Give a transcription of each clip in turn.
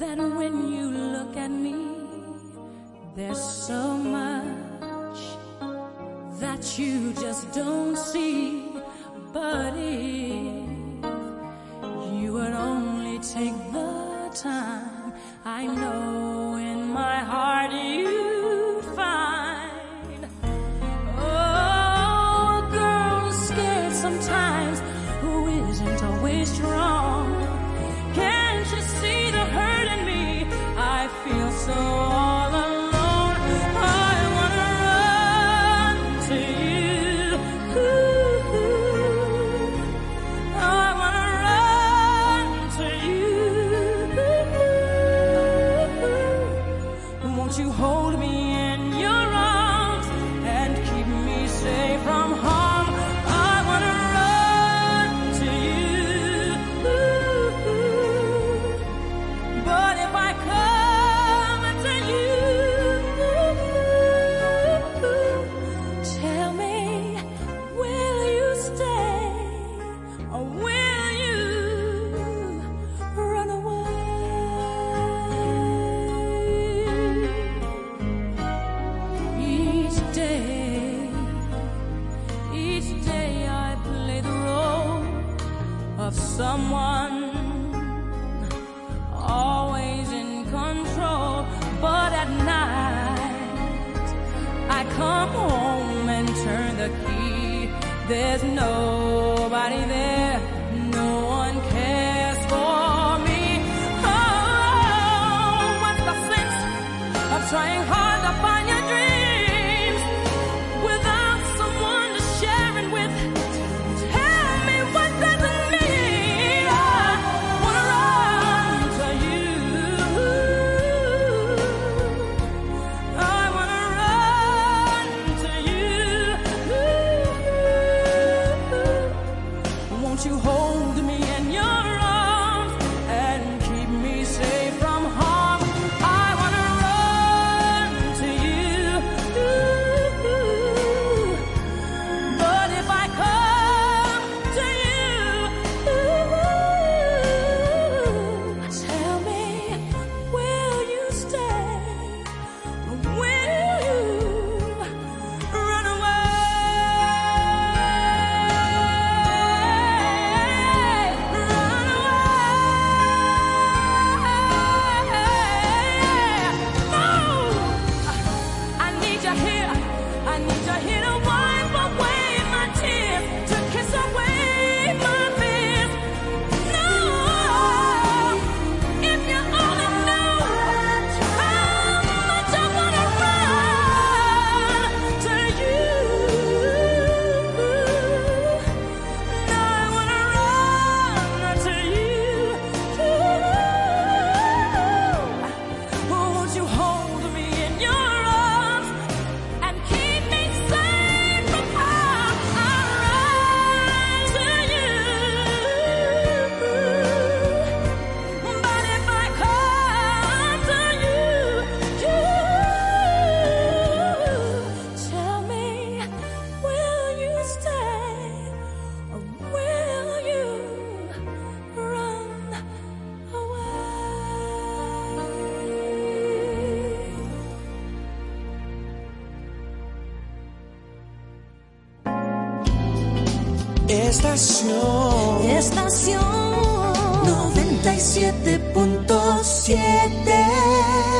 that when you look at me, there's so much that you just don't see. But if you would only take the time, I know. Estación. Estación. 97.7.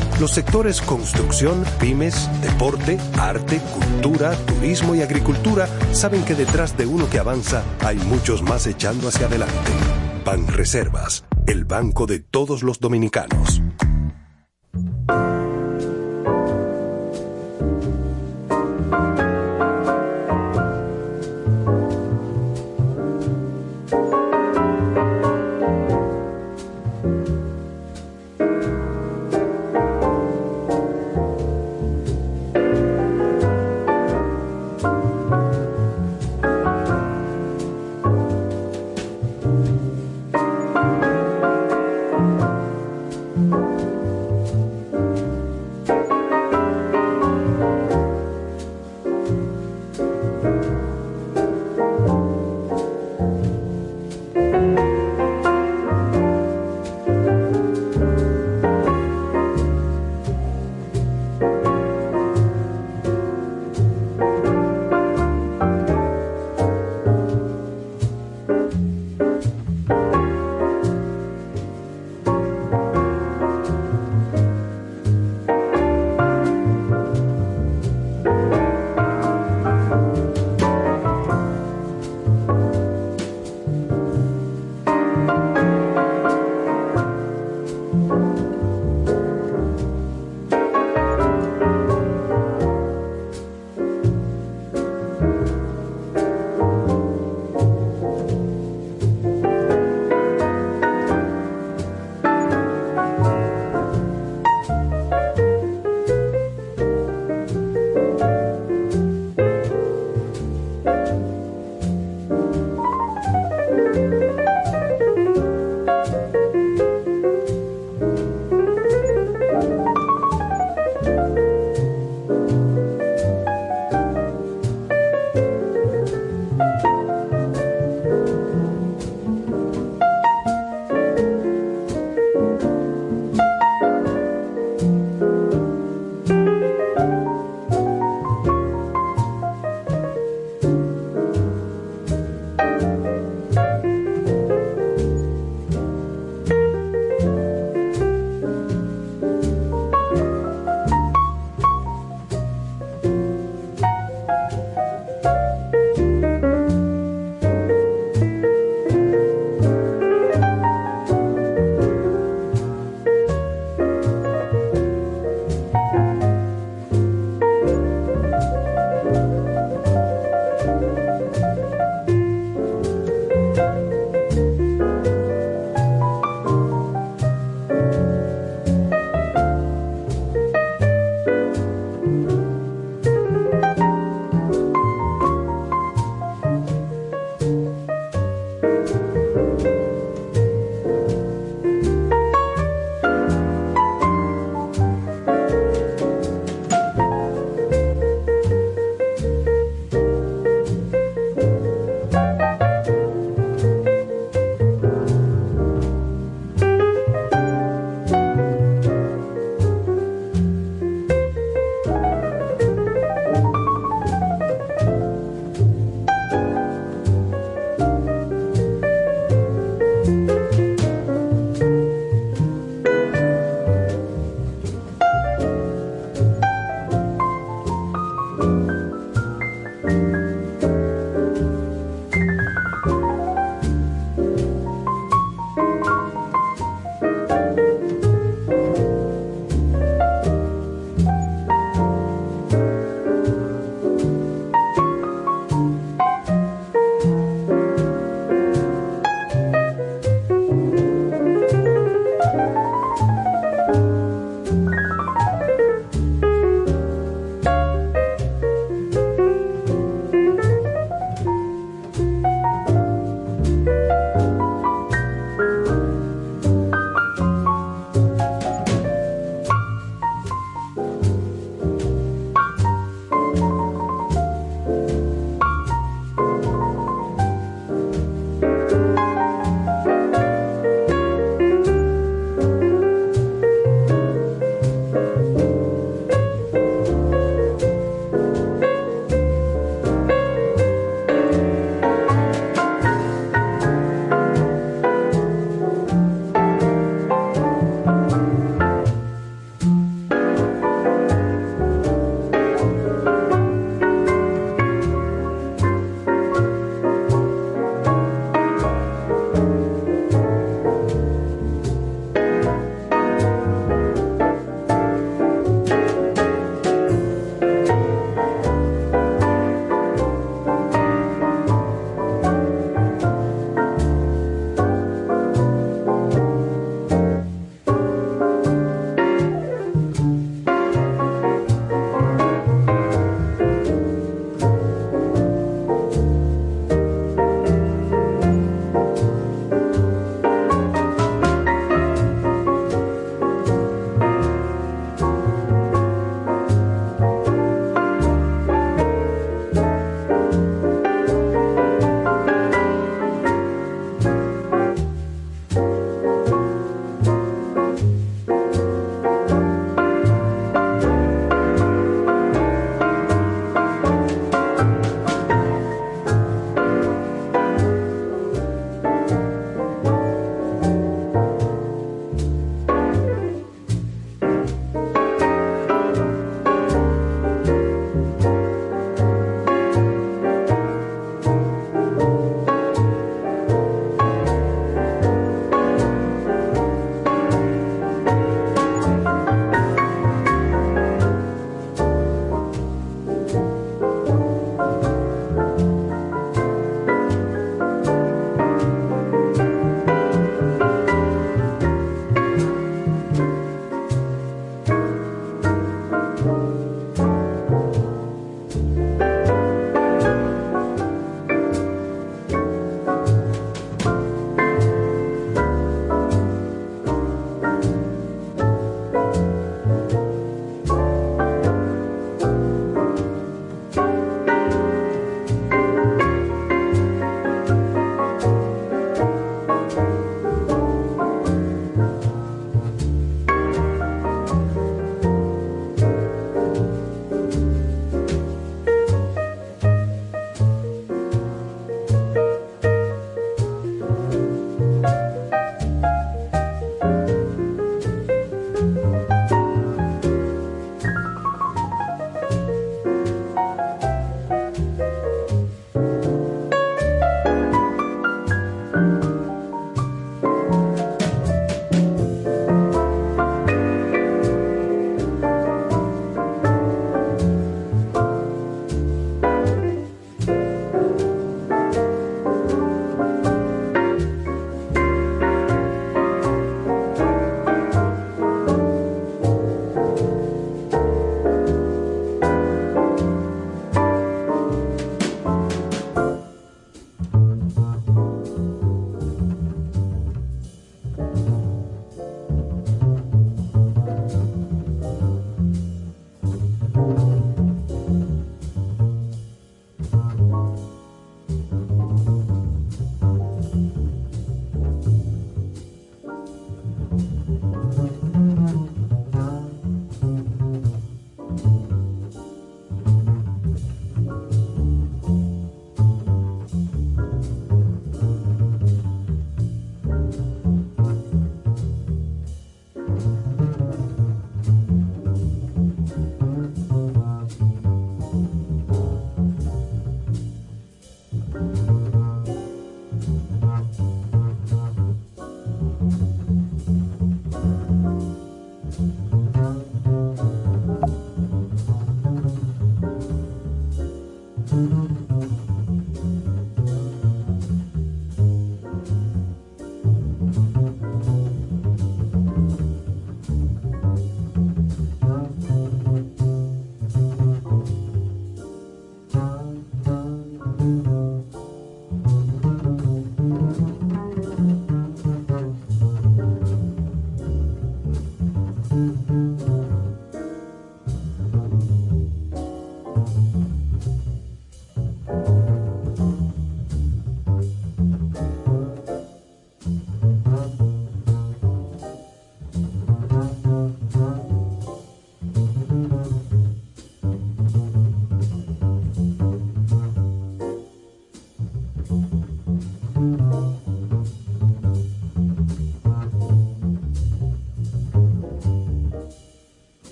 Los sectores construcción, pymes, deporte, arte, cultura, turismo y agricultura saben que detrás de uno que avanza hay muchos más echando hacia adelante. Ban Reservas, el banco de todos los dominicanos.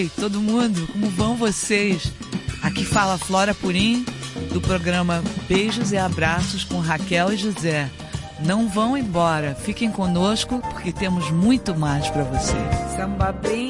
Oi, todo mundo, como vão vocês? Aqui fala Flora Purim, do programa Beijos e Abraços com Raquel e José. Não vão embora, fiquem conosco porque temos muito mais para você. Samba brindo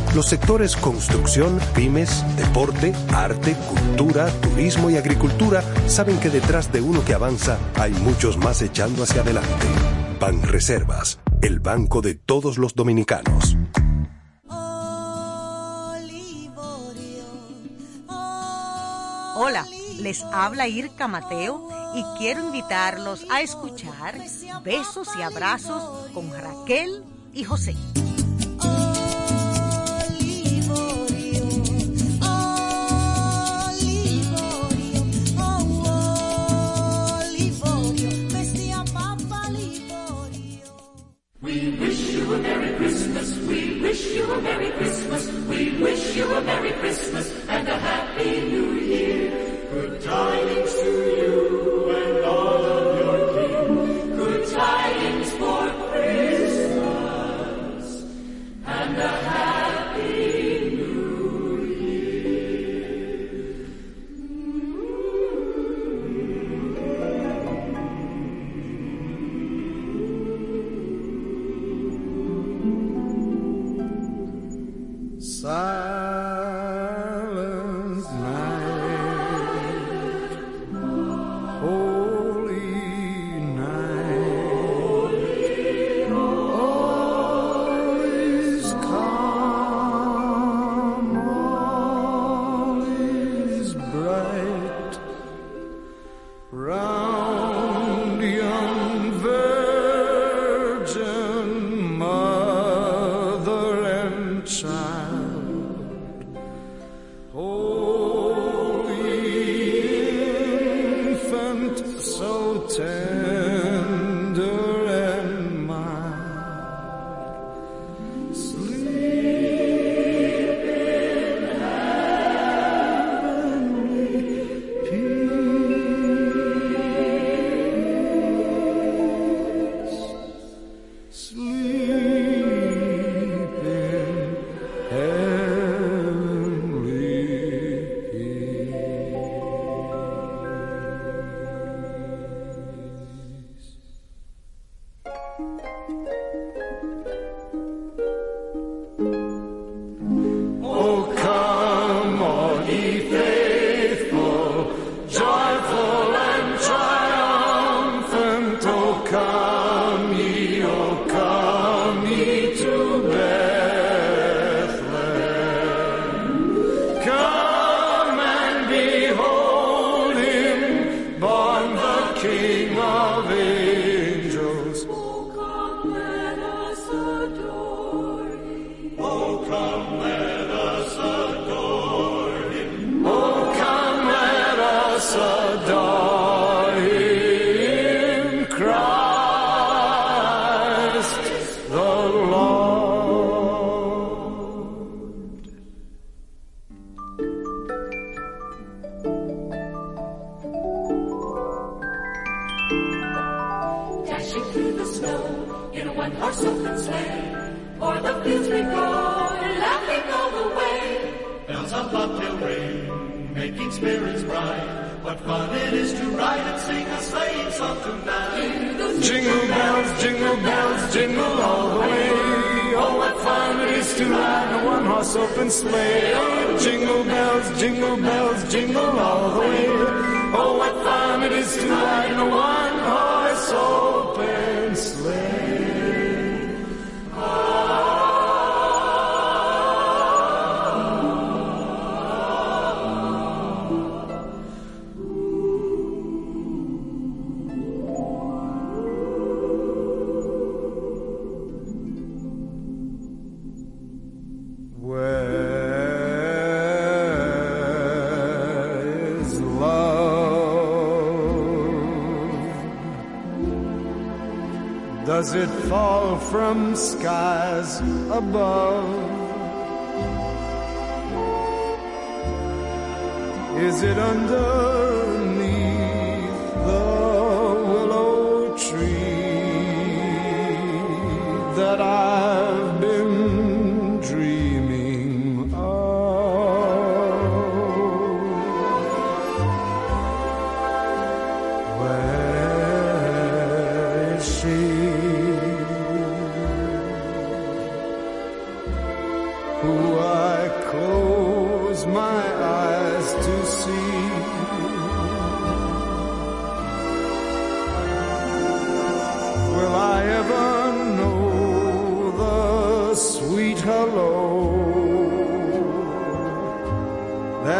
Los sectores construcción, pymes, deporte, arte, cultura, turismo y agricultura saben que detrás de uno que avanza hay muchos más echando hacia adelante. Banreservas, el banco de todos los dominicanos. Hola, les habla Irka Mateo y quiero invitarlos a escuchar Besos y Abrazos con Raquel y José.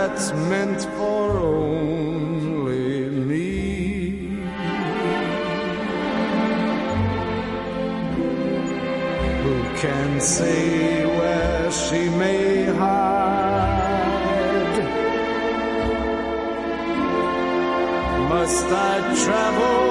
that's meant for only me. Who can say where she may hide? Must I travel?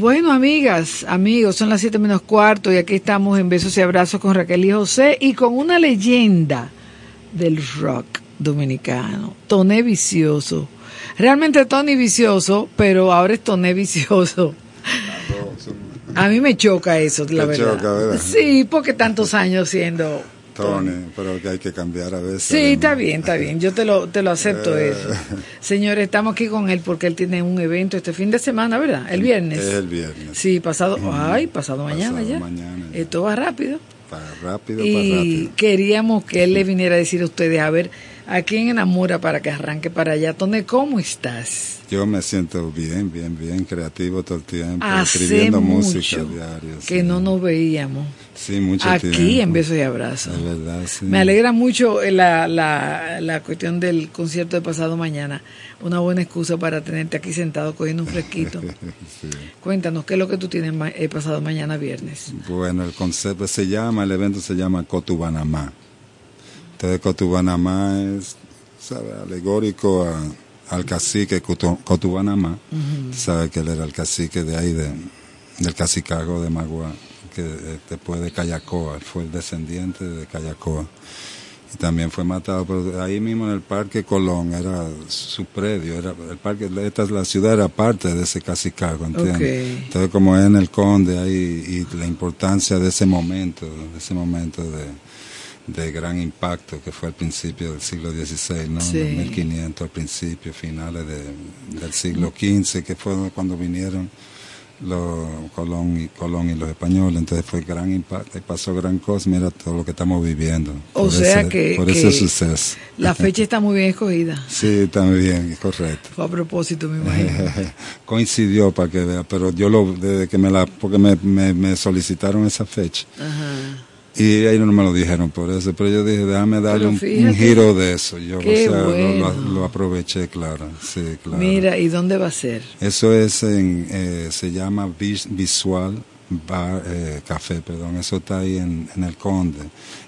Bueno, amigas, amigos, son las 7 menos cuarto y aquí estamos en Besos y Abrazos con Raquel y José y con una leyenda del rock dominicano, Toné Vicioso. Realmente Tony Vicioso, pero ahora es Toné Vicioso. A mí me choca eso, la verdad. choca, ¿verdad? Sí, porque tantos años siendo... Tony, pero que hay que cambiar a veces. Sí, está bien, está bien. Yo te lo, te lo acepto Eh. eso. Señores, estamos aquí con él porque él tiene un evento este fin de semana, ¿verdad? El viernes. Es el viernes. Sí, pasado, ay, pasado mañana Pasado ya. mañana Esto va rápido. Para rápido, para Y rápido. queríamos que él le viniera a decir a ustedes, a ver, ¿a quién enamora para que arranque para allá? Tone, ¿cómo estás? Yo me siento bien, bien, bien creativo todo el tiempo, Hace escribiendo mucho música diaria. que no nos veíamos. Sí, mucho Aquí tiempo. en Besos y Abrazos. Verdad, sí. Me alegra mucho eh, la, la, la cuestión del concierto de pasado mañana. Una buena excusa para tenerte aquí sentado cogiendo un fresquito. Sí. Cuéntanos, ¿qué es lo que tú tienes eh, pasado mañana viernes? Bueno, el concepto se llama, el evento se llama Cotubanamá. Entonces Cotubanamá es, ¿sabe? alegórico a- al cacique Cotu- Cotubanamá. Sabe que él era el cacique de ahí, de, del cacicago de Magua, que eh, después de Cayacoa, él fue el descendiente de Cayacoa. Y también fue matado, pero ahí mismo en el Parque Colón era su predio, era el parque, esta es la ciudad era parte de ese cacicago, ¿entiendes? Ok. Entonces como es en el Conde ahí y la importancia de ese momento, de ese momento de, de gran impacto que fue al principio del siglo XVI, ¿no? Sí. En 1500 al principio, finales de- del siglo XV, que fue cuando vinieron los Colón y, Colón y los españoles, entonces fue gran impacto y pasó gran cosa, mira todo lo que estamos viviendo. O por sea ese- que- Por que ese suceso. La fecha está muy bien escogida. Sí, también, correcto. Fue a propósito, me imagino. Coincidió para que vea, pero yo lo, desde que me la, porque me, me, me solicitaron esa fecha. Ajá. Y ellos no me lo dijeron por eso, pero yo dije, déjame darle un, un giro de eso. Yo, o sea, lo- lo, bueno. lo aproveché, claro. Sí, claro. Mira, ¿y dónde va a ser? Eso es en, eh, se llama Vis- Visual Bar, eh, Café, perdón. Eso está ahí en, en el Conde,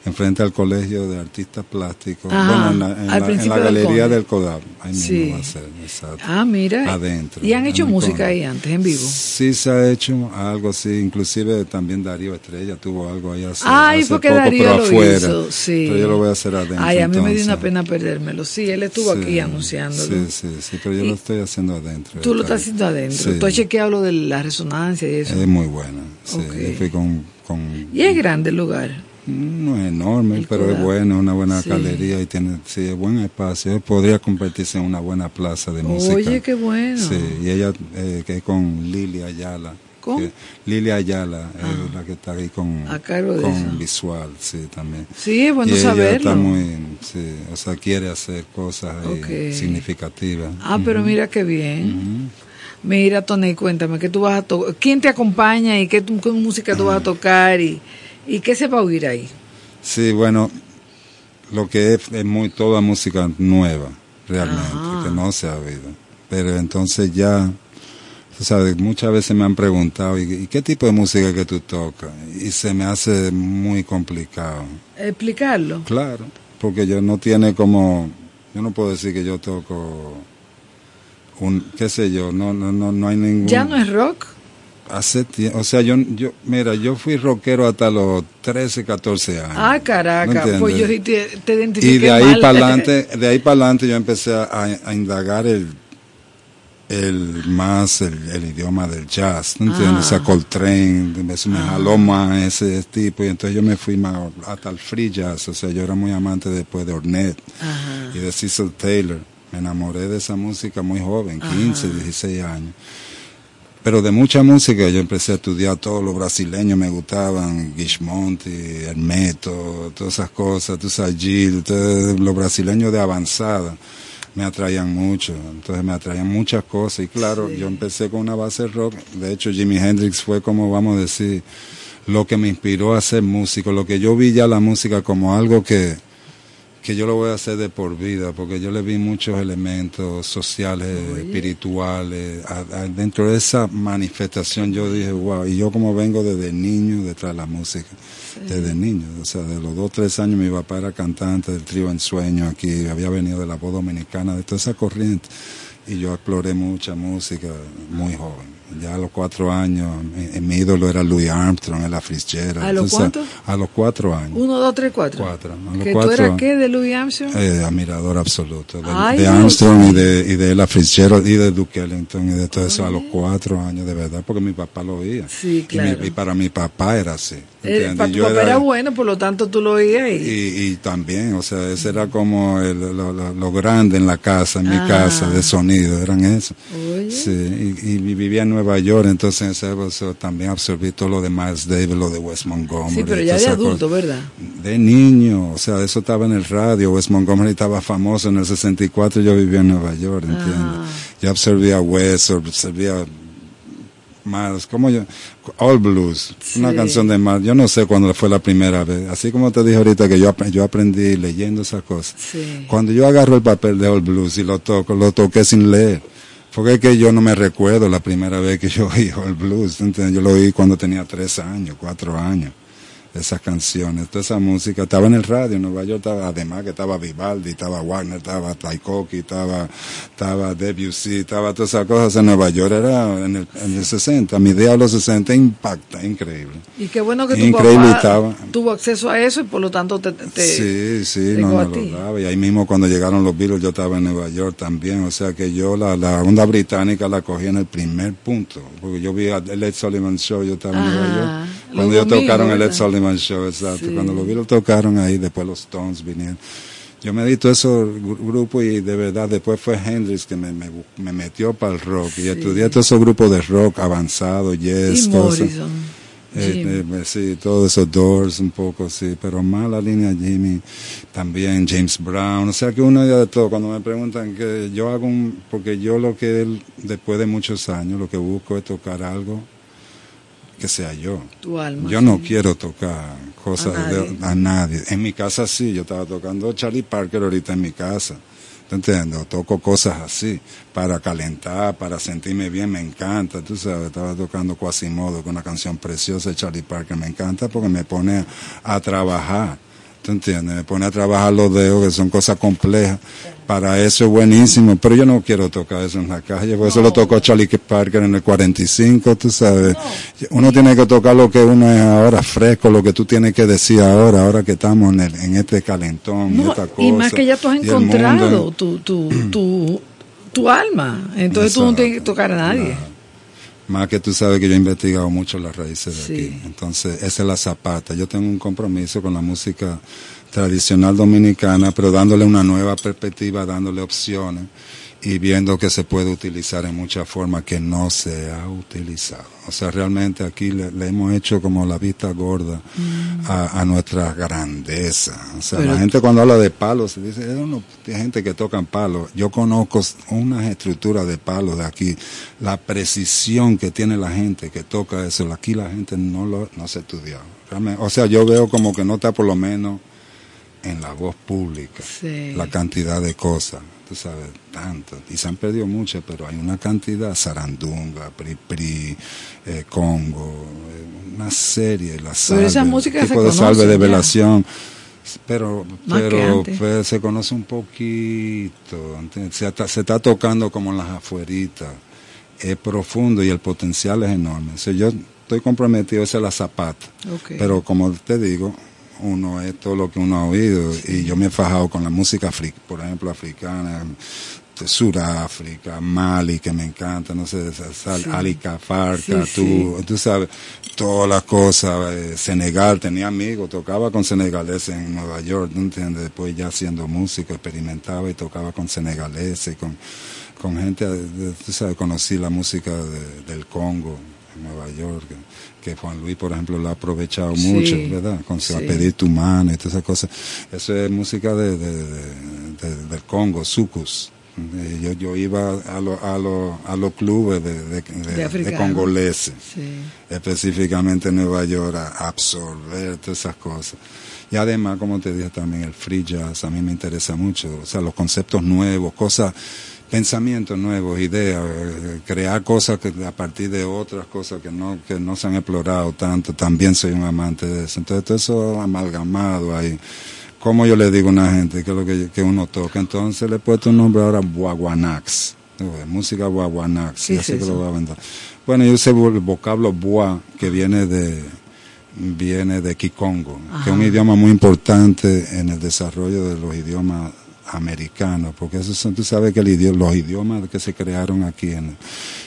enfrente al Colegio de Artistas Plásticos. Ajá, bueno, en la, en la- en la galería del CODAP. Ahí mismo Sí. va a ser, exacto. Ah, mira. Adentro. ¿Y han hecho música ahí antes, en vivo? Sí, se ha hecho algo así. Inclusive también Darío Estrella tuvo algo ahí hace, Ay, hace porque poco, Darío pero lo afuera. hizo, sí. Pero yo lo voy a hacer adentro. Ay, a mí me dio entonces. una pena perdérmelo. Sí, él estuvo Sí, aquí anunciándolo. Sí, sí, sí, pero yo Y- lo estoy haciendo adentro. Tú lo está estás haciendo adentro. Sí. Tú has chequeado lo de la resonancia y eso. Es muy buena. Sí, Ok. yo fui con, con Y es grande el lugar. No es enorme, El pero es bueno, una buena Sí. galería y tiene sí, es buen espacio. Podría convertirse en una buena plaza de música. Oye, qué bueno. Sí, y ella eh, que es con Lili Ayala. ¿Con? que- Lili Ayala es la que está ahí con, con visual, sí, también. Sí, es bueno y ella saberlo. está muy, sí, o sea, quiere hacer cosas ahí Ok. significativas. Ah, pero mira qué bien. Mira, Tony, cuéntame, ¿qué tú vas a ¿quién te acompaña y qué, qué música tú vas a tocar y, y qué se va a oír ahí? Sí, bueno, lo que es, es muy toda música nueva, realmente, Ajá. que no se ha oído. Pero entonces ya, tú sabes, muchas veces me han preguntado, ¿y, y qué tipo de música que tú tocas? Y se me hace muy complicado. Explicarlo. Claro, porque yo no tiene como, yo no puedo decir que yo toco un, qué sé yo, no, no, no, no hay ningún... ¿Ya no es rock? Hace tie- o sea, yo, yo, mira, yo fui rockero hasta los 13, 14 años. Ah, ¿me caraca, entiendes? pues yo te, te identifiqué Y de ahí para adelante, de ahí para adelante yo empecé a, a indagar el, el más el, el idioma del jazz, ¿tú entiendes? Ah. O sea, Coltrane, me, me jaló más ese tipo y entonces yo me fui más hasta el free jazz, o sea, yo era muy amante después de Ornette y de Cecil Taylor. Me enamoré de esa música muy joven, 15, 16 años. Pero de mucha música yo empecé a estudiar todos los brasileños, me gustaban, Gismonti, Hermeto, todas esas cosas, tú sabes, Gil, todo- los brasileños de avanzada me atraían mucho, entonces me atraían muchas cosas. Y claro, yo empecé con una base rock, de hecho Jimi Hendrix fue como vamos a decir, lo que me inspiró a ser músico, lo que yo vi ya la música como algo que, que yo lo voy a hacer de por vida, porque yo le vi muchos elementos sociales, espirituales, a- a- dentro de esa manifestación yo dije, wow, y yo como vengo desde niño detrás de la música, desde niño, o sea, de los dos, tres años mi papá era cantante del trío En Sueño aquí, había venido de la voz dominicana, de toda esa corriente, y yo exploré mucha música muy joven. Ya a los cuatro años, mi, mi ídolo era Louis Armstrong, Ella Fitzgerald. ¿A los tú cuántos? A los cuatro años. Uno, dos, tres, cuatro. Cuatro. A los ¿Que tú cuatro eras años. qué de Louis Armstrong? Eh, admirador absoluto de, Ay, de. Armstrong y de, y de Ella Fitzgerald y de Duke Ellington y de todo eso a los cuatro años de verdad porque mi papá lo oía Sí, Y mi- claro. y, para mi papá era así Eh, para tu yo papá era- era bueno, por lo tanto tú lo oías y... y, y también o sea ese era como el- lo, lo- lo grande en la casa en mi Ah. casa de sonido eran eso Oye. sí y, y vivía en Nueva York entonces en esa época también absorbí todo lo de Miles Davis lo de Wes Montgomery Sí, pero ya de adulto, cosas ¿verdad? de niño, o sea, eso estaba en el radio, Wes Montgomery estaba famoso en el 64, yo vivía en Nueva York, ¿entiendes? Ah. Yo absorbía Wes, absorbía más, como yo, All Blues, una Sí. canción de más, yo no sé cuándo fue la primera vez, así como te dije ahorita que yo, yo aprendí leyendo esas cosas. Sí. Cuando yo agarro el papel de All Blues y lo toco, lo toqué sin leer. Porque es que yo no me recuerdo la primera vez que yo oí All Blues, ¿entiendes? Yo lo oí cuando tenía tres años, cuatro años esas canciones, toda esa música, estaba en el radio, en Nueva York estaba, además que estaba Vivaldi, estaba Wagner, estaba Tchaikovsky, estaba, estaba Debussy, estaba todas esas cosas en Nueva York, era en el, en el 60, mi idea de los 60 impacta, increíble. Y qué bueno que tu Increíble papá estaba. tuvo acceso a eso y por lo tanto te... te- sí, sí, llegó no ti. lo daba. Y ahí mismo cuando llegaron los Beatles yo estaba en Nueva York también. O sea que yo la, la onda británica la cogí en el primer punto. Porque yo vi a- el Ed Sullivan Show, yo estaba en Nueva York. Cuando ellos tocaron el Ed. Sullivan Show, exacto. Sí. Cuando los Beatles tocaron ahí, después los Stones vinieron. Yo me di todo esos gru- grupos y de verdad después fue Hendrix que me, me, me metió para el rock. Y estudié todos esos grupos de rock avanzado, yes, Y cosas. Eh, eh, eh, sí, todos esos Doors un poco, sí, pero más la línea Jimmy, también James Brown, o sea que uno ya de todo, cuando me preguntan que yo hago un, porque yo lo que él, después de muchos años, lo que busco es tocar algo que sea yo. Tu alma. Yo no quiero tocar cosas A de- nadie. a nadie. En mi casa sí, yo estaba tocando Charlie Parker ahorita en mi casa. ¿Te entiendes? O Toco cosas así, para calentar, para sentirme bien, me encanta. Tú sabes, estaba tocando Quasimodo, con una canción preciosa de Charlie Parker, me encanta porque me pone a trabajar. ¿Tú entiendes? Me pone a trabajar los dedos, que son cosas complejas. Para eso es buenísimo, pero yo no quiero tocar eso en la calle, porque eso lo tocó Charlie Parker en el 45, tú sabes. Uno tiene que tocar lo que uno es ahora, fresco, lo que tú tienes que decir ahora, ahora que estamos en, el- en este calentón y No, esta cosa. y más que ya tú has encontrado mundo. tu, tu, tu, tu alma. Entonces tú no Exacto. tienes que tocar a nadie. Más que tú sabes que yo he investigado mucho las raíces de Sí. aquí. Entonces, esa es la zapata. Yo tengo un compromiso con la música tradicional dominicana, pero dándole una nueva perspectiva, dándole opciones y viendo que se puede utilizar en muchas formas que no se ha utilizado. O sea, realmente aquí le, le hemos hecho como la vista gorda a, a nuestra grandeza. O sea, Pero- la gente cuando habla de palos, se dice, "Eh, no, hay gente que tocan palos. Yo conozco unas estructuras de palos de aquí, la precisión que tiene la gente que toca eso, aquí la gente no lo no se ha estudiado. Realmente, o sea, yo veo como que no está por lo menos en la voz pública Sí. la cantidad de cosas, tú sabes, tanto. Y se han perdido muchas, pero hay una cantidad, Sarandunga, Pri Pri, eh, Congo, eh, una serie, la salve, esa música se tipo de conoce salve de velación. Pero, Más pero pues, se conoce un poquito, se, está, se está tocando como en las afueritas, es profundo y el potencial es enorme. O sea, yo estoy comprometido, esa es la zapata. Ok. Pero como te digo, uno es todo lo que uno ha oído y yo me he fajado con la música, por ejemplo, africana, este, Sudáfrica, Mali, que me encanta, no sé, Sal, Sí. Alica, Farca, Sí, tú, tú sabes, todas las cosas, eh, Senegal, tenía amigos, tocaba con senegaleses en Nueva York, ¿no entiendes? Después ya siendo músico, experimentaba y tocaba con senegaleses, con, con gente, de- tú sabes, conocí la música de- del Congo, en Nueva York, que, Juan Luis, por ejemplo, lo ha aprovechado Sí, mucho, ¿verdad? Con su sí. apetito humano y todas esas cosas. Eso es música de, de- de- de- del Congo, sucus. Eh, Yo, yo iba a los a lo, a los clubes de, congoleses, Sí. específicamente en Nueva York, a absorber todas esas cosas. Y además, como te dije también, el free jazz a mí me interesa mucho, o sea, los conceptos nuevos, cosas, pensamientos nuevos, ideas, crear cosas que a partir de otras cosas que no, que no se han explorado tanto, también soy un amante de eso. Entonces, todo eso amalgamado ahí. Como yo le digo a una gente que es lo que, que uno toca, entonces le he puesto un nombre ahora Buaguanax, ¿tú ves? música Buaguanax, ¿Qué y es así que eso? lo voy a vender. Bueno, yo usé el vocablo Boa, que viene de viene de Kikongo, que es un Ajá. idioma muy importante en el desarrollo de los idiomas americanos, porque son, tú sabes que el idi- los idiomas que se crearon aquí en,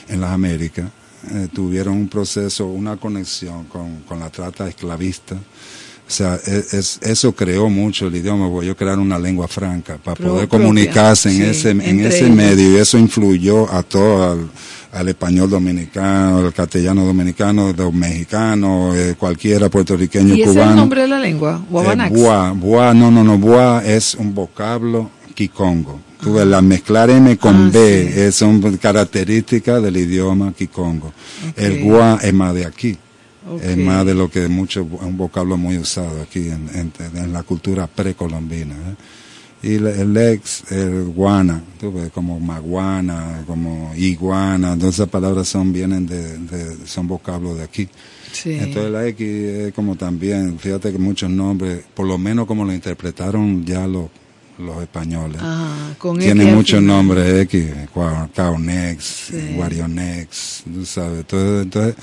en las Américas eh, tuvieron un proceso, una conexión con, con la trata esclavista. O sea, es, es- eso creó mucho el idioma, porque ellos crearon una lengua franca para Pro- poder propia, comunicarse en sí, ese, en ese ellos. medio y eso influyó a todo, al, al español dominicano, al castellano dominicano, los mexicanos, eh, cualquiera puertorriqueño, ¿Y ese es cubano. el nombre de la lengua? Eh, no, no, no, es un vocablo kikongo. Tú ves, la mezclar M con Ah, B sí. es son características del idioma kikongo. El Ok. boa es más de aquí. Ok. Es más de lo que mucho, es un vocablo muy usado aquí en, en- en la cultura precolombina. ¿eh? Y el ex, el guana, como maguana, como iguana, todas esas palabras son, vienen de, de- son vocablos de aquí. Sí. Entonces la X es como también, fíjate que muchos nombres, por lo menos como lo interpretaron ya los, los españoles. Ajá, con muchos nombres X, Caunex, Sí. Guarionex, tú sabes. Entonces, entonces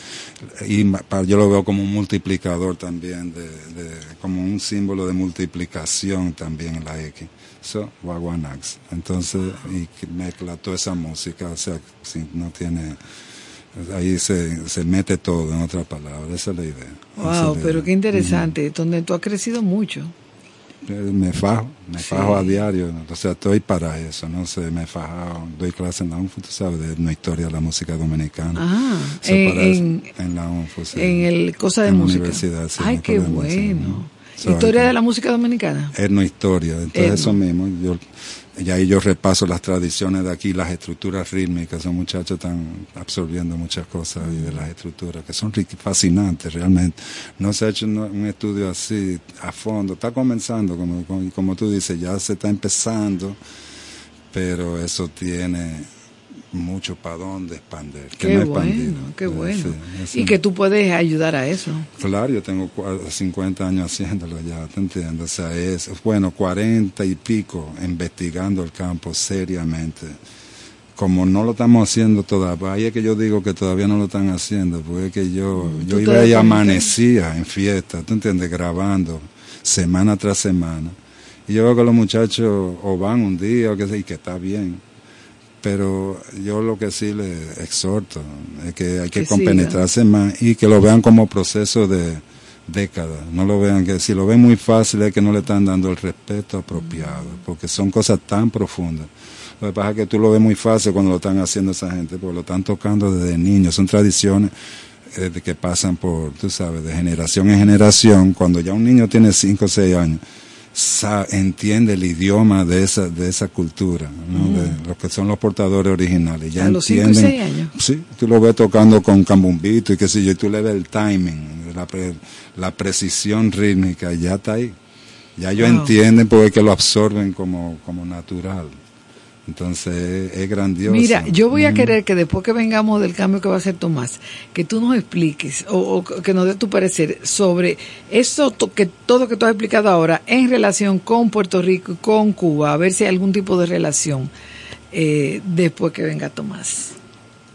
y yo lo veo como un multiplicador también, de, de- como un símbolo de multiplicación también la X. So, Guaguanax. Entonces, y mezcla toda esa música, o sea, si no tiene, ahí se, se mete todo en otras palabras, esa es la idea. Wow, la pero idea. qué interesante, donde tú has crecido mucho. Eh, Me fajo, me Sí. fajo a diario, o sea, estoy para eso, no sé, me he fajado, doy clases en la UNFU, tú sabes, de una historia de la música dominicana. Ah, So, en- para eso, en- en la UNFU, sí. En el cosa de En la música. universidad, sí, Ay, en qué de Música, bueno. ¿no? So, Historia ahí- de la música dominicana. etnohistoria. Entonces Etno. eso mismo, yo, y ahí yo repaso las tradiciones de aquí, las estructuras rítmicas, son muchachos están absorbiendo muchas cosas de las estructuras, que son fascinantes realmente. No se ha hecho un estudio así a fondo, está comenzando, como, como, como tú dices, ya se está empezando, pero eso tiene mucho para dónde expandir. que Qué no bueno, qué Eh, bueno. sí, y que tú puedes ayudar a eso. Claro, yo tengo cua- 50 años haciéndolo ya, ¿te entiendes? O sea, es, bueno, 40 y pico investigando el campo seriamente. Como no lo estamos haciendo todavía, ahí es que yo digo que todavía no lo están haciendo, porque es que yo, yo iba te y amanecía en fiesta, ¿tú entiendes? Grabando semana tras semana. Y yo veo que los muchachos o van un día o que sé, y que está bien. Pero yo lo que sí les exhorto es que hay que, Que compenetrarse más y que lo vean como proceso de décadas. No lo vean que si lo ven muy fácil es que no le están dando el respeto apropiado, porque son cosas tan profundas. Lo que pasa es que tú lo ves muy fácil cuando lo están haciendo esa gente, porque lo están tocando desde niños. Son tradiciones eh, que pasan por, tú sabes, de generación en generación. Cuando ya un niño tiene 5 o 6 años, sa- entiende el idioma de esa de esa cultura, ¿no? de lo que son los portadores originales. Ya A los cinco y entienden, seis años. Sí, tú lo ves tocando con cambumbito y qué sé yo, y tú le ves el timing, la, pre- la precisión rítmica, ya está ahí. Ya ellos Wow. entienden porque es que lo absorben como, como natural. Entonces es, grandioso. Mira, yo voy a Ujú. querer que después que vengamos del cambio que va a hacer Tomás, que tú nos expliques o, o que nos dé tu parecer sobre eso to- que todo que tú has explicado ahora en relación con Puerto Rico y con Cuba, a ver si hay algún tipo de relación eh, después que venga Tomás.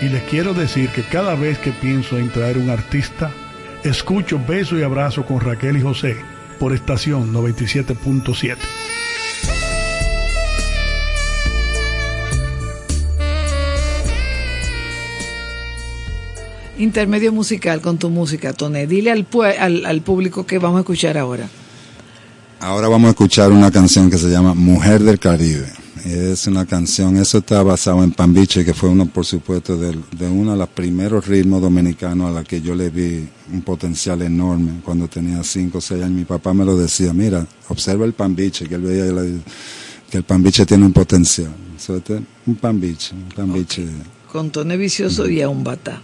y les quiero decir que cada vez que pienso en traer un artista, escucho Beso y Abrazo con Raquel y José por estación 97.7. Intermedio musical con tu música, Tone. Dile al, al, al público que vamos a escuchar ahora. Ahora vamos a escuchar una canción que se llama Mujer del Caribe. Es una canción, eso está basado en Pambiche, que fue uno, por supuesto, del- de, uno de los primeros ritmos dominicanos a la que yo le vi un potencial enorme cuando tenía 5 o 6 años. Mi papá me lo decía, mira, observa el Pambiche, que él veía la- que el Pambiche tiene un potencial. Un Pambiche, un Pambiche. Con Tone Vicioso y a un bata.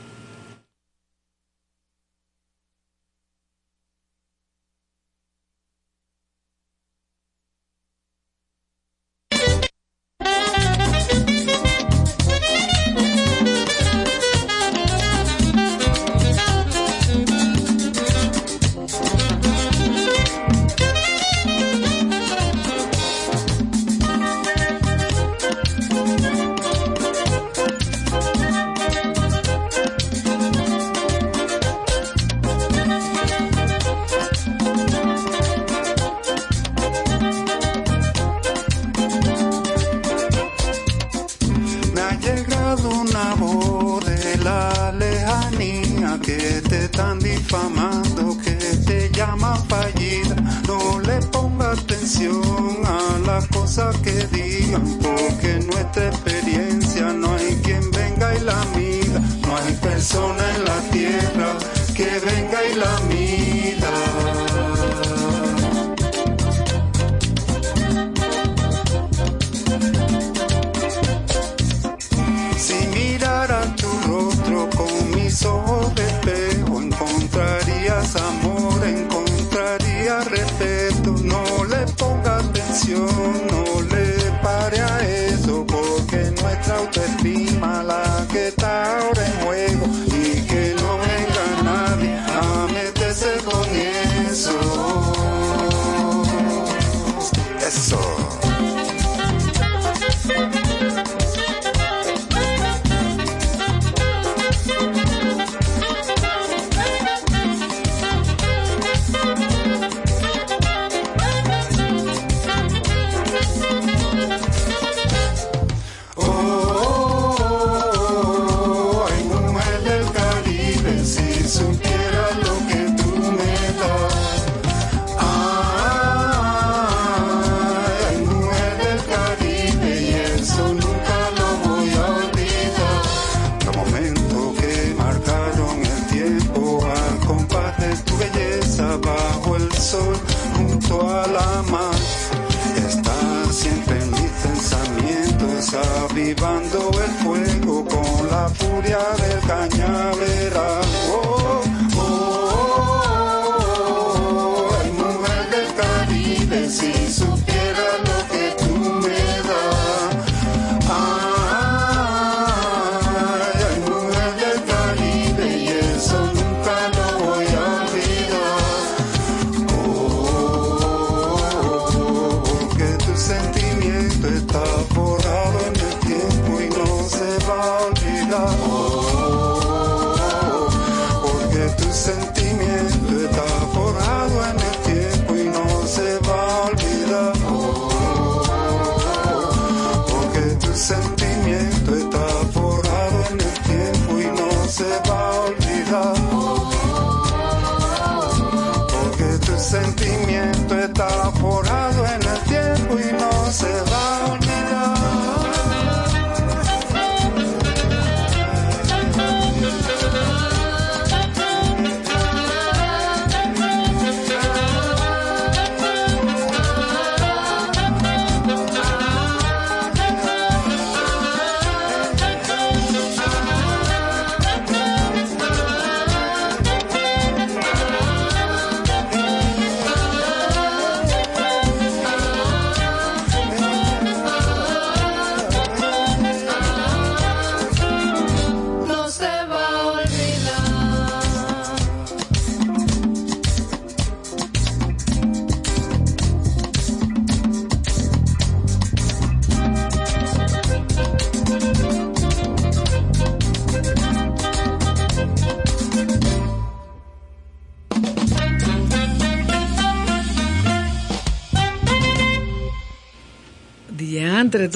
Que digan, porque nuestra experiencia no hay quien venga y la mida. No hay persona en la tierra que venga y la mida.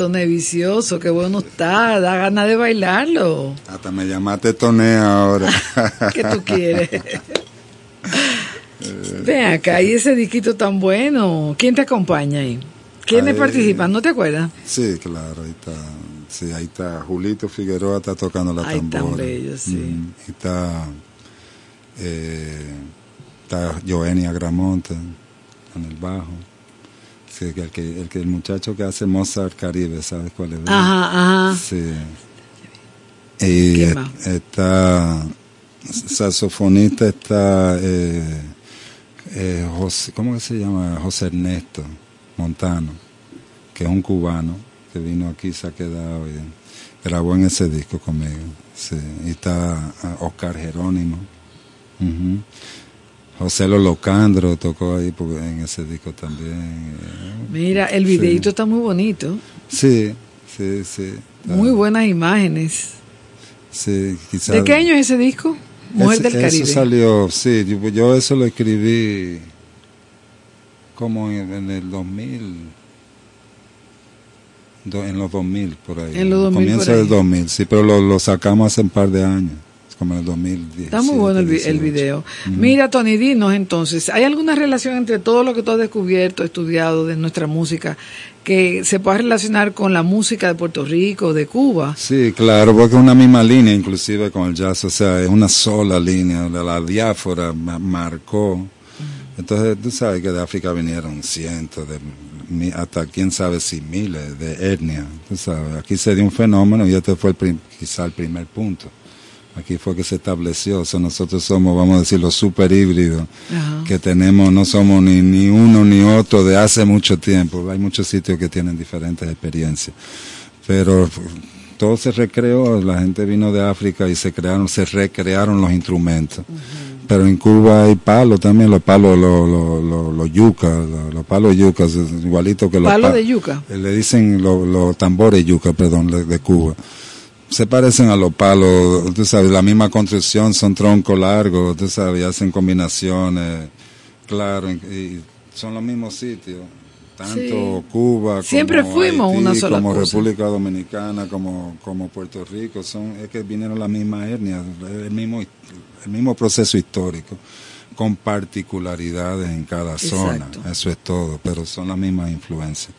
Tone Vicioso, qué bueno está, da ganas de bailarlo. Hasta me llamaste Tonea ahora. ¿Qué tú quieres? Ven acá, y ese disquito tan bueno. ¿Quién te acompaña ahí? ¿Quiénes Ahí- participan? ¿No te acuerdas? Sí, claro, ahí está. Sí, ahí está. Julito Figueroa está tocando la Ay, tan tambora. bello, sí. Mm, y está, eh, está Joenia Gramonte en el bajo. Sí, el, que, el que el muchacho que hace Mozart Caribe, ¿sabes cuál es? Ajá, ajá. Sí. Y está saxofonista está eh, eh, José, ¿cómo que se llama? José Ernesto Montano, que es un cubano que vino aquí, se ha quedado y grabó en ese disco conmigo. Sí. Y está ah, Oscar Jerónimo. Ujú. José Lolocandro tocó ahí en ese disco también. eh, Mira, el Sí. videito está muy bonito. Sí, sí, sí. está- Muy buenas imágenes. Sí, quizás. ¿De qué año es ese disco? Mujer Ese- del Caribe. Eso salió, sí, yo, yo eso lo escribí como en, en el 2000, do- en los 2000 por ahí. En los 2000 Comienzo del 2000, sí, pero lo, lo sacamos hace un par de años, como en el 2010. Está muy bueno el, el video. Mira, Tony, dinos entonces, ¿hay alguna relación entre todo lo que tú has descubierto, estudiado de nuestra música, que se pueda relacionar con la música de Puerto Rico, de Cuba? Sí, claro, porque es una misma línea inclusive con el jazz, o sea, es una sola línea, la, diáfora ma- marcó. Entonces, tú sabes que de África vinieron cientos, de, hasta quién sabe si miles de etnias, tú sabes. Aquí se dio un fenómeno y este fue el prim- quizá el primer punto. Aquí fue que se estableció, o sea, nosotros somos, vamos a decir, los super híbridos Ajá. que tenemos, no somos ni, ni uno ni otro de hace mucho tiempo. Hay muchos sitios que tienen diferentes experiencias. Pero todo se recreó, la gente vino de África y se crearon, se recrearon los instrumentos. Pero en Cuba hay palos también, los palos, los, los, los, los yucas, los, los palos yucas, igualito que los ¿Palo pa- de yuca? Le dicen los, tambores yuca, perdón, de Cuba. Se parecen a los palos, tú sabes, la misma construcción, son troncos largos, tú sabes, hacen combinaciones, claro, y, son los mismos sitios. Tanto Sí. Cuba Siempre como fuimos Haití, una sola como cosa. República Dominicana, como, como Puerto Rico, son, es que vinieron la misma etnia, el mismo, el mismo proceso histórico, con particularidades en cada zona, Exacto. eso es todo, pero son las mismas influencias.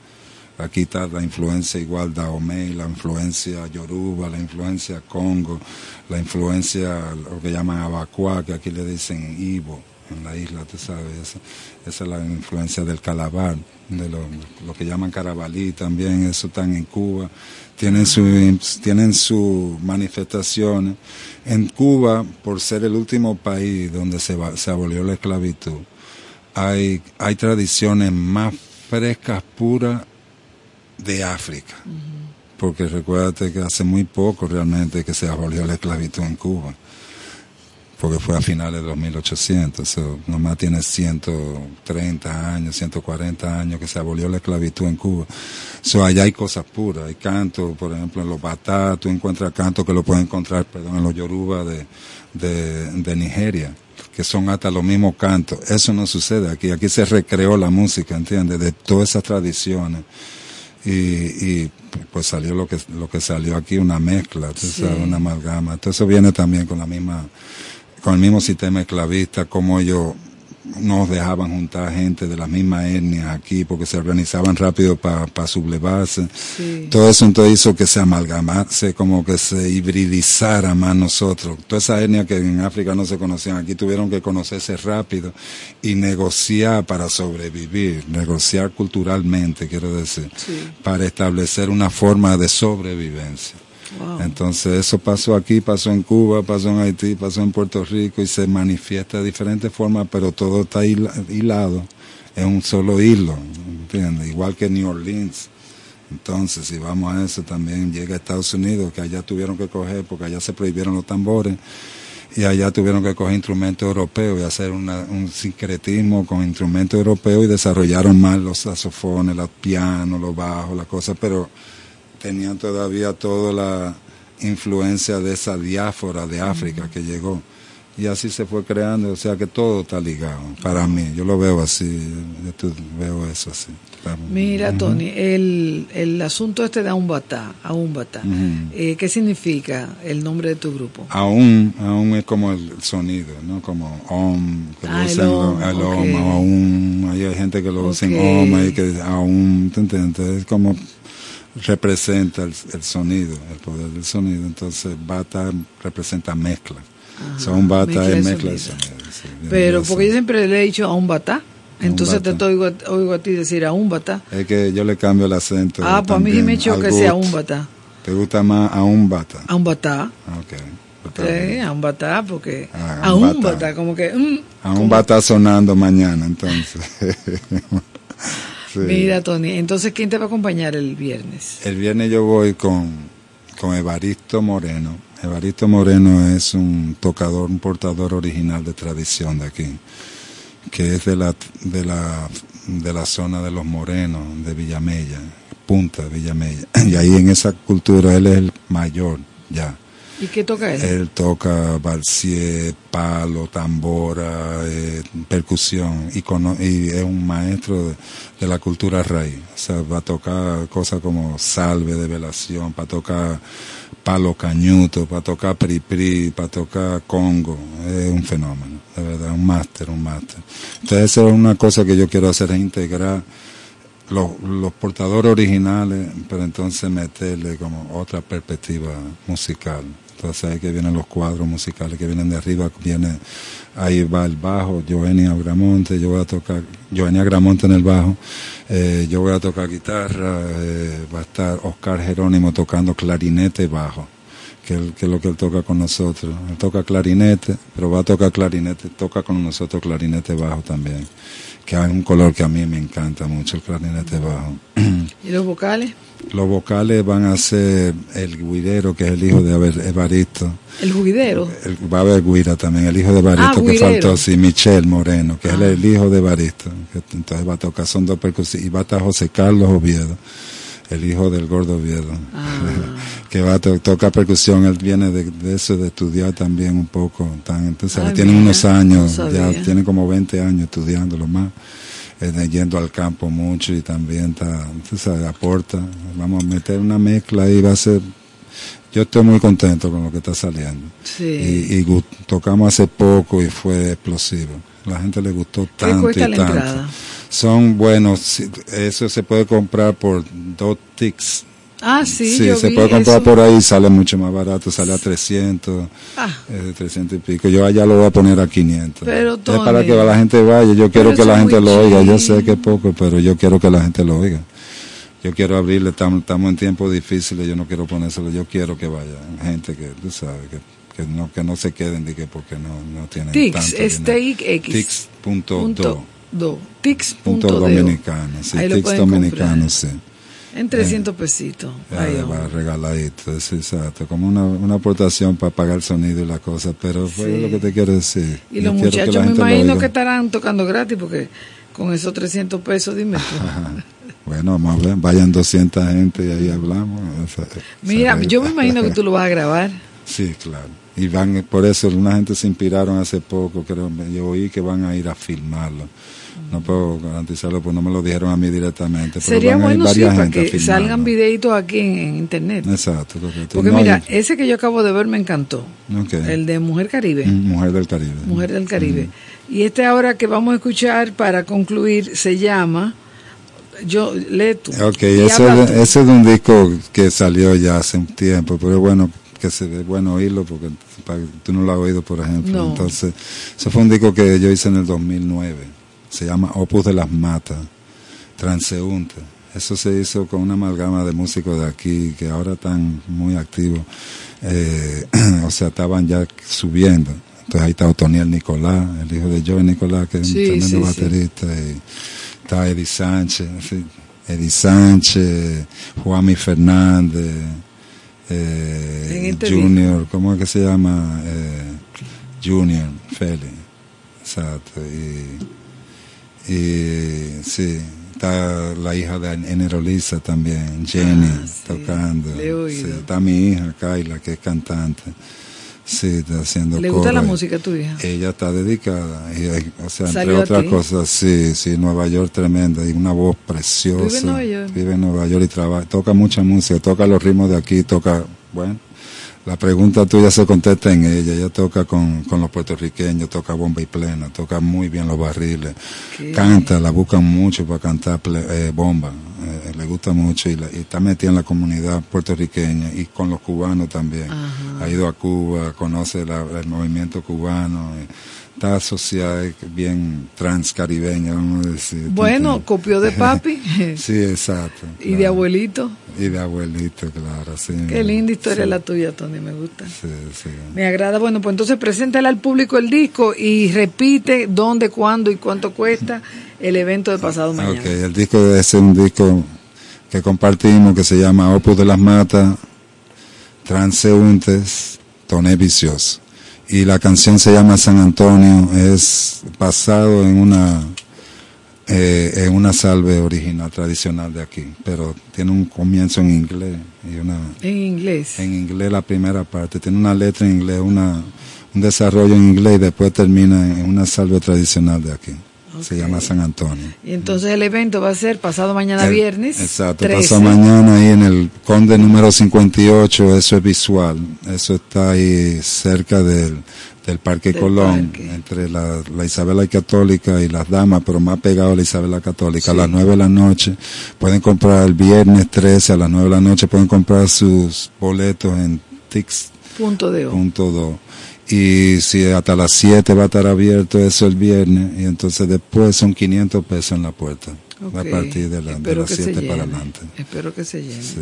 Aquí está la influencia igual Dahomey, la influencia Yoruba, la influencia Congo, la influencia, lo que llaman Abacuá, que aquí le dicen Ibo, en la isla, tú sabes, esa, esa es la influencia del calabar, de lo, lo que llaman carabalí también, eso están en Cuba, tienen su, tienen sus manifestaciones. En Cuba, por ser el último país donde se, se abolió la esclavitud, hay, hay tradiciones más frescas, puras de África. Porque recuérdate que hace muy poco realmente que se abolió la esclavitud en Cuba. Porque fue a finales de los 1800. So, nomás tiene 130 años, 140 años que se abolió la esclavitud en Cuba. So, allá hay cosas puras. Hay cantos, por ejemplo, en los batá, tú encuentras cantos que lo puedes encontrar, perdón, en los yoruba de, de, de Nigeria que son hasta los mismos cantos. Eso no sucede aquí. Aquí se recreó la música, ¿entiendes? De todas esas tradiciones y, y pues salió lo que lo que salió aquí una mezcla Sí. sabes, una amalgama eso viene también con la misma con el mismo sistema esclavista como ellos nos dejaban juntar gente de las mismas etnias aquí porque se organizaban rápido para sublevarse Sí. todo eso entonces hizo que se amalgamase, como que se hibridizara más nosotros. Toda esa etnia que en África no se conocían, aquí tuvieron que conocerse rápido y negociar para sobrevivir, negociar culturalmente, quiero decir, Sí. para establecer una forma de sobrevivencia. Entonces eso pasó aquí, pasó en Cuba, pasó en Haití, pasó en Puerto Rico y se manifiesta de diferentes formas, pero todo está hila- hilado en un solo hilo, ¿entiendes? Igual que New Orleans. Entonces, si vamos a eso, también llega a Estados Unidos, que allá tuvieron que coger, porque allá se prohibieron los tambores, y allá tuvieron que coger instrumentos europeos y hacer una- un sincretismo con instrumentos europeos y desarrollaron más los saxofones, los pianos, los bajos, las cosas, pero tenían todavía toda la influencia de esa diáfora de África que llegó. y así se fue creando, o sea que todo está ligado para mí, yo lo veo así, yo veo eso así. Mira, Ujú. Tony, el, el asunto este de Aumbata, Aumbata, Ujú. eh, ¿qué significa el nombre de tu grupo? Aún, aún es como el sonido, ¿no? Como om, que lo Ah, el om, el om, ok. aún, hay gente que lo usa en Ok. om, y que aún, ¿te entiendes? Es como representa el, el sonido, el poder del sonido, entonces bata representa mezcla. Son bata mezcla es mezcla de sonido. sí, Pero porque yo siempre le he dicho Aumbata, entonces te oigo, a- oigo a ti decir Aumbata. Es que yo le cambio el acento. Ah, pues a mí sí me choca al sea gut. Aumbata. ¿Te gusta más aún bata? Aumbata. Ok. Sí, Aumbata, porque Ah, Aumbata, Aumbata. como que... mm, a estar sonando mañana, entonces. Sí. Mira, Tony, entonces, ¿quién te va a acompañar el viernes? El viernes yo voy con, con Evaristo Moreno. Evaristo Moreno es un tocador, un portador original de tradición de aquí, que es de la, de la, de la zona de los morenos, de Villamella, Punta Villamella. Y ahí en esa cultura él es el mayor ya. ¿Y qué toca él? Él toca balsier, palo, tambora, eh, percusión y, cono- y es un maestro de, la cultura raíz. O sea, va a tocar cosas como salve de velación, para tocar palo cañuto, para tocar pripri, para tocar congo. Es un fenómeno, de verdad, un máster, un máster. Entonces, eso es una cosa que yo quiero hacer, es integrar los, los portadores originales, pero entonces meterle como otra perspectiva musical. Entonces que vienen los cuadros musicales que vienen de arriba, viene, ahí va el bajo, Jovenny Agramonte, yo voy a tocar, Jovenny Agramonte en el bajo, eh, yo voy a tocar guitarra, eh, va a estar Oscar Jerónimo tocando clarinete y bajo, que, él- que es lo que él toca con nosotros. Él toca clarinete, pero va a tocar clarinete, toca con nosotros clarinete bajo también, que hay un color que a mí me encanta mucho, el clarinete bajo. ¿Y los vocales? Los vocales van a ser el guirero, que es el hijo de Evaristo. El juguidero. El- va a haber Guira también, el hijo de Evaristo Ah, que faltó, sí, Michel Moreno, que es Ah. el hijo de Evaristo. que entonces va a tocar, son dos percusiones. Y va a estar José Carlos Oviedo, el hijo del gordo Oviedo, que va to- tocar percusión. Él viene de, de eso, de estudiar también un poco. Tan, entonces, Ay, tiene mira, unos no años, sabía. ya tiene como 20 años estudiándolo más eh, yendo al campo mucho y también está, sabes, aporta. Vamos a meter una mezcla y va a ser. Yo estoy muy contento con lo que está saliendo. Sí. Y, y tocamos hace poco y fue explosivo. La gente le gustó tanto y tanto. entrada? Son buenos, sí, eso se puede comprar por dos tics. Ah, sí, yo se vi puede comprar eso. por ahí, sale mucho más barato, sale a 300, Ah. eh, 300 y pico. Yo allá lo voy a poner a 500. Pero, es para que la gente vaya, yo quiero pero que eso la gente lo oiga, yo sé que es poco, pero yo quiero que la gente lo oiga. Yo quiero abrirle, estamos, estamos en tiempos difíciles, yo no quiero ponérselo, yo quiero que vaya gente que, tú sabes, que, que no que no se queden de que porque no, no tienen Tix, tanto. Tix punto Punto do, do. Tix punto punto do. dominicano, sí, Ahí Tix dominicano, sí. En 300 pesitos. Ya, Ahí, va regaladito, sí, exacto, como una, una aportación para pagar el sonido y la cosa, pero fue Sí. lo que te quiero decir. Y los muchachos me imagino que estarán tocando gratis porque con esos 300 pesos, dime tú. Bueno, vamos a vayan 200 gente y ahí hablamos. Mira, se yo me imagino que tú lo vas a grabar. Sí, claro. Y van, por eso una gente se inspiraron hace poco, creo, yo oí que van a ir a filmarlo. No puedo garantizarlo, pues no me lo dijeron a mí directamente. Pero Sería van a ir bueno, sí, para que salgan videitos aquí en, en internet. Exacto, correcto. Porque No, mira, ese que yo acabo de ver me encantó. ok. El de Mujer Caribe. Mm, Mujer del Caribe. Mujer del Caribe. Y este ahora que vamos a escuchar para concluir se llama yo lee tú. Ok, ese, es- tú. ese es un disco que salió ya hace un tiempo, pero es bueno que se ve bueno oírlo porque tú no lo has oído, por ejemplo. No. Entonces, ese fue un disco que yo hice en el 2009. Se llama Opus de las Matas, Transeúnte. Eso se hizo con una amalgama de músicos de aquí que ahora están muy activos. Eh, o sea, estaban ya subiendo. Entonces ahí está Otoniel Nicolás, el hijo de Joe Nicolás, que es Sí, un tremendo sí, sí. baterista. Y está Eddie Sánchez, sí, Eddie Sánchez, Juanmi Fernández, eh, este Junior, ¿cómo es que se llama? Eh, Junior, Feli, exacto. Y, y sí, está la hija de Enero Lisa también, Jenny, tocando. le he Sí, oído. está mi hija, Kaila, que es cantante. Sí, está haciendo ¿Le gusta la música a tu hija? Ella está dedicada, y, o sea, entre otras cosas, sí, sí, Nueva York tremenda, y una voz preciosa. Vive en Nueva York. Vive en Nueva York y trabaja, toca mucha música, toca los ritmos de aquí, toca, bueno, la pregunta tuya se contesta en ella, ella toca con, con los puertorriqueños, toca bomba y plena, toca muy bien los barriles, Qué canta, la buscan mucho para cantar ple- eh, bomba, eh, le gusta mucho y, la- y está metida en la comunidad puertorriqueña y con los cubanos también. Ha ido a Cuba, conoce la- el movimiento cubano, eh, está asociada, bien transcaribeña, vamos a decir. Bueno, copió de papi sí, exacto. y de abuelito. Y de abuelito, claro, sí. Qué linda historia Sí, la tuya, Tony, me gusta. Sí, sí. Me agrada. Bueno, pues entonces preséntale al público el disco y repite dónde, cuándo y cuánto cuesta el evento de pasado mañana. Ok, el disco es un disco que compartimos que se llama Opus de las Matas, Transeúntes, Toné Vicioso. Y la canción se llama San Antonio, es basado en una eh, en una salve original tradicional de aquí, pero tiene un comienzo en inglés y una En inglés. en inglés la primera parte, tiene una letra en inglés, una, un desarrollo en inglés y después termina en una salve tradicional de aquí. Se llama San Antonio. Y entonces el evento va a ser pasado mañana El- viernes. Exacto, 13. pasó mañana ahí en el Conde número 58, eso es visual, eso está ahí cerca del, del Parque Del Colón, parque. entre la, la Isabela Católica y las damas, pero más pegado a la Isabela Católica, a Sí. las 9 de la noche. Pueden comprar el viernes 13 a las 9 de la noche, pueden comprar sus boletos en Tix Punto de O. punto dos. Y si hasta las 7 va a estar abierto eso el viernes, y entonces después son 500 pesos en la puerta, Ok. a partir de, la, de las que se 7 para adelante. Espero que se llene. Sí.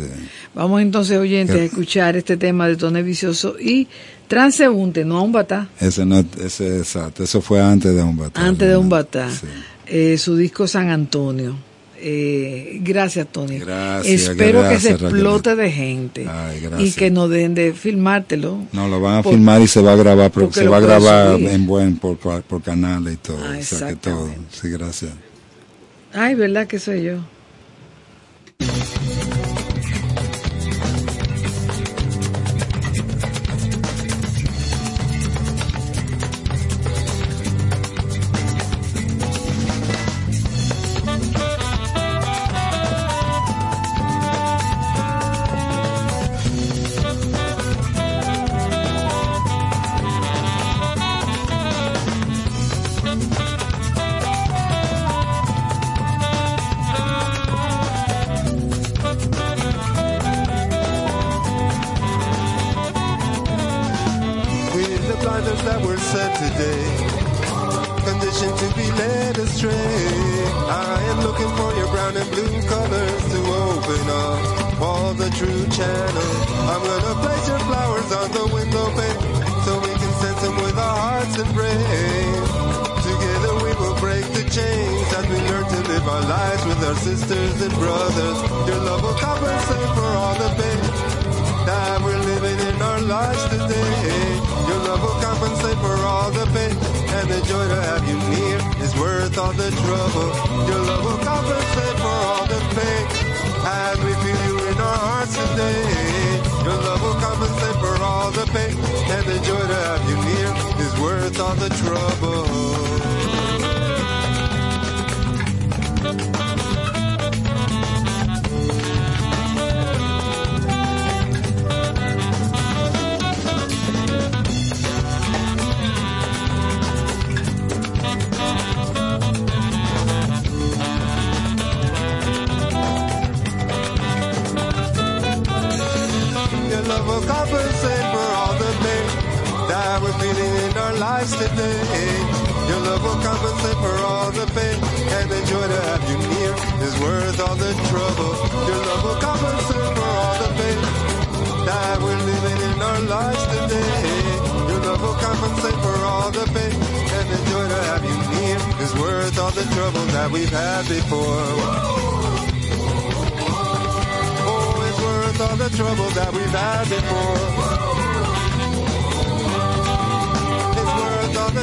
Vamos entonces, oyentes, ¿Qué? a escuchar este tema de Tony Vicioso y Transeúnte, no a un batá, Ese no, ese exacto, eso fue antes de un batalla. antes de un batá. Sí. Eh, su disco San Antonio. Eh, gracias, Tony. Gracias, Espero que se gracias, explote de gente Ay, y gracias. que no dejen de filmártelo. No, lo van a Por- filmar y se va a grabar, se va a grabar subir. en buen por, por canales y todo. Ah, o sea que todo. Sí, gracias. Ay, ¿verdad que soy yo?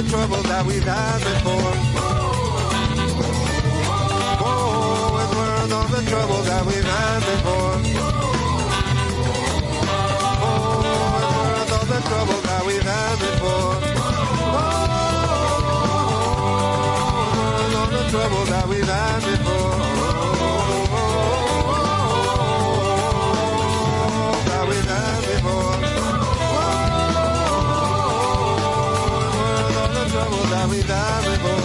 The trouble that we've had before. Oh, it's worth all the trouble the trouble that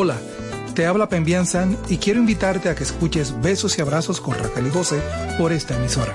Hola, te habla Pembian San y quiero invitarte a que escuches Besos y Abrazos con Raquel y José por esta emisora.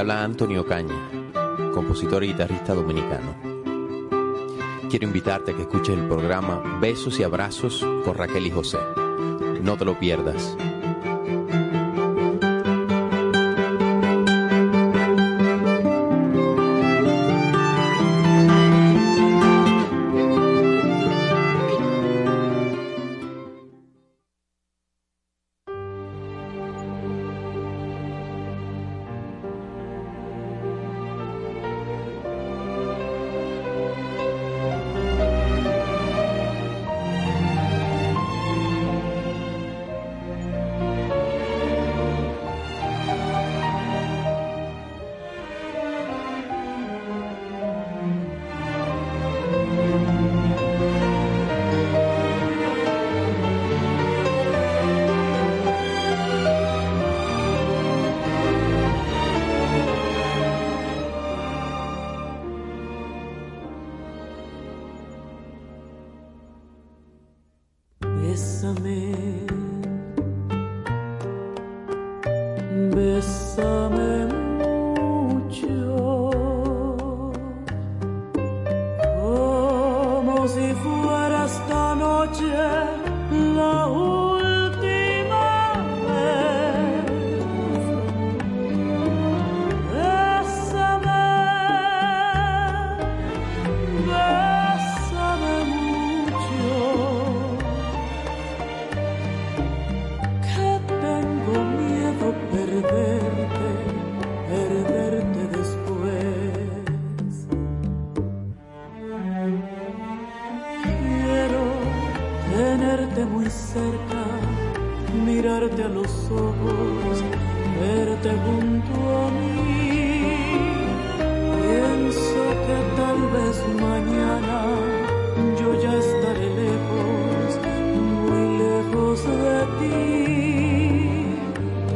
Habla Antonio Caña, compositor y guitarrista dominicano. Quiero invitarte a que escuches el programa Besos y Abrazos con Raquel y José. No te lo pierdas.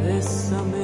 Bésame,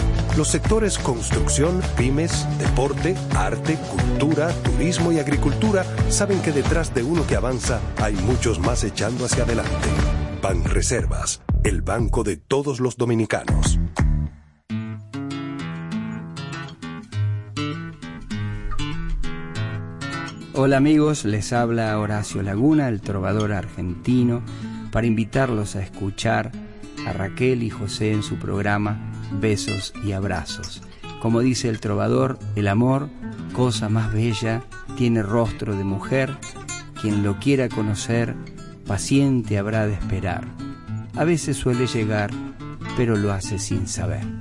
Los sectores construcción, pymes, deporte, arte, cultura, turismo y agricultura saben que detrás de uno que avanza hay muchos más echando hacia adelante. Banreservas, el banco de todos los dominicanos. Hola amigos, les habla Horacio Laguna, el trovador argentino, para invitarlos a escuchar a Raquel y José en su programa Besos y Abrazos. Como dice el trovador, el amor, cosa más bella, tiene rostro de mujer, quien lo quiera conocer, paciente habrá de esperar. A veces suele llegar, pero lo hace sin saber.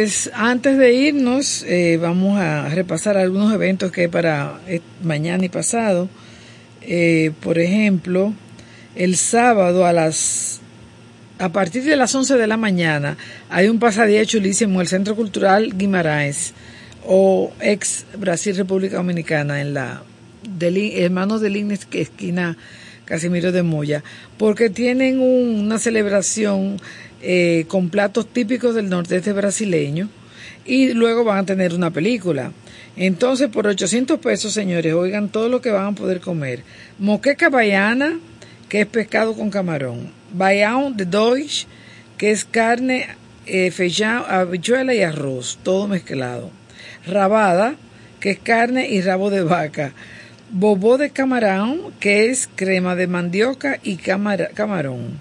Pues antes de irnos, eh, vamos a repasar algunos eventos que hay para eh, mañana y pasado. Eh, por ejemplo, el sábado a las a partir de las 11 de la mañana hay un pasadía chulísimo en el Centro Cultural Guimaraes o ex Brasil República Dominicana en la de Hermanos de Lines esquina Casimiro de Moya, porque tienen un- una celebración eh, con platos típicos del nordeste brasileño y luego van a tener una película. Entonces, por 800 pesos, señores, oigan todo lo que van a poder comer. Moqueca baiana, que es pescado con camarón. Baião de Deutsch, que es carne, eh, feijão, habichuela y arroz, todo mezclado. Rabada, que es carne y rabo de vaca. Bobó de camarón, que es crema de mandioca y camara- camarón.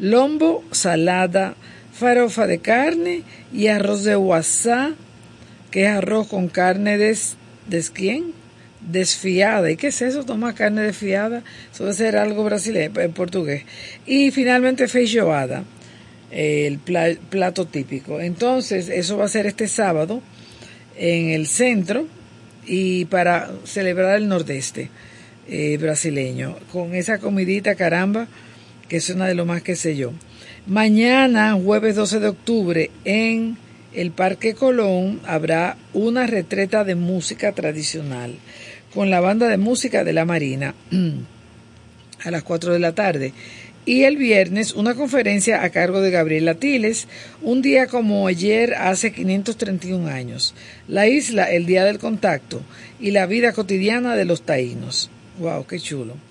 Lombo, salada, farofa de carne y arroz de guasá, que es arroz con carne des, des quién? Desfiada. ¿Y qué es eso? Toma carne desfiada. Eso debe ser algo brasileño, en portugués. Y finalmente feijoada, eh, el pla- plato típico. Entonces, eso va a ser este sábado en el centro y para celebrar el nordeste eh, brasileño. Con esa comidita, caramba, que es una de lo más que sé yo. Mañana, jueves 12 de octubre, en el Parque Colón habrá una retreta de música tradicional con la banda de música de la Marina a las 4 de la tarde. Y el viernes una conferencia a cargo de Gabriela Tiles, un día como ayer hace 531 años. La isla, el día del contacto y la vida cotidiana de los taínos. ¡Wow! ¡Qué chulo!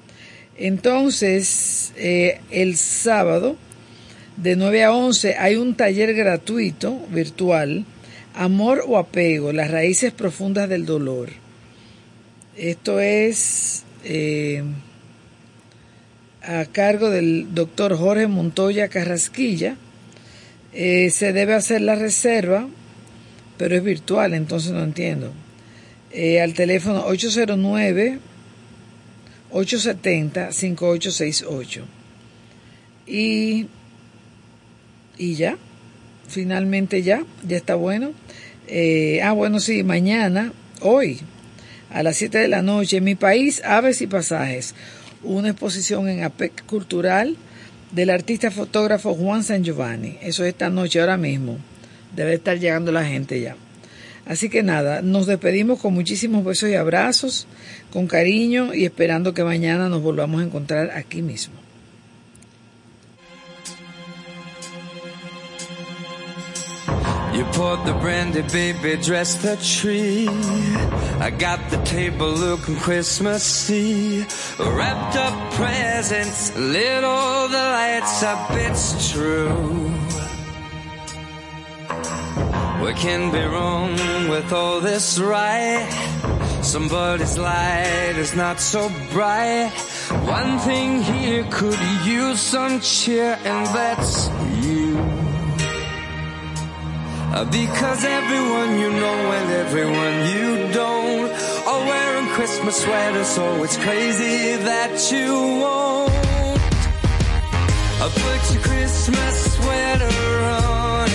Entonces, eh, el sábado, de 9 a 11, hay un taller gratuito, virtual, Amor o Apego, las raíces profundas del dolor. Esto es eh, a cargo del doctor Jorge Montoya Carrasquilla. Eh, se debe hacer la reserva, pero es virtual, entonces no entiendo. Eh, al teléfono 809 870-5868. Y, y ya, finalmente ya, ya está bueno. Eh, ah, bueno, sí, mañana, hoy, a las 7 de la noche, en mi país, Aves y Pasajes, una exposición en APEC Cultural del artista fotógrafo Juan San Giovanni. Eso es esta noche, ahora mismo. Debe estar llegando la gente ya. Así que nada, nos despedimos con muchísimos besos y abrazos, con cariño y esperando que mañana nos volvamos a encontrar aquí mismo. You poured the brandy, baby, dress the tree. I got the table looking Christmassy. Wrapped up presents, lit all the lights up, it's true. We can be wrong with all this right? Somebody's light is not so bright. One thing here could use some cheer, and that's you. Uh, because everyone you know and everyone you don't are wearing Christmas sweaters, so it's crazy that you won't. Uh, put your Christmas sweater on.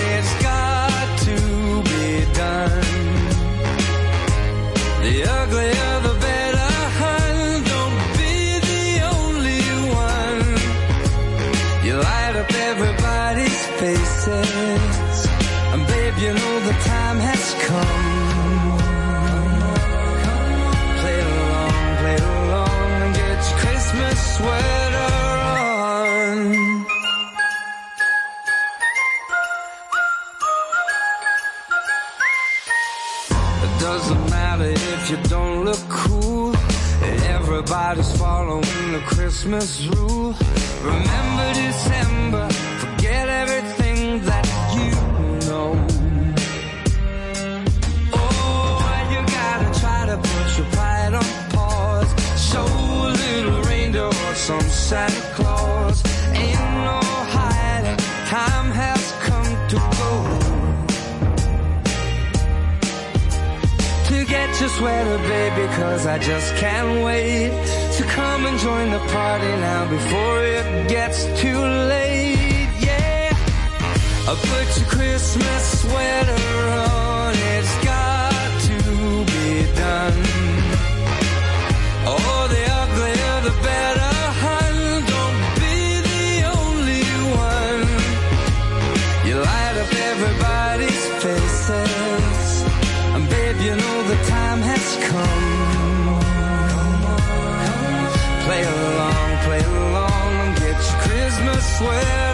sweater on. It doesn't matter if you don't look cool. Everybody's following the Christmas rule. Remember December some Santa Claus. Ain't no hiding, time has come to go. To get your sweater, baby, cause I just can't wait. to come and join the party now before it gets too late, yeah. I'll put your Christmas sweater on, it's got to be done. Oh, the uglier the better. suelo.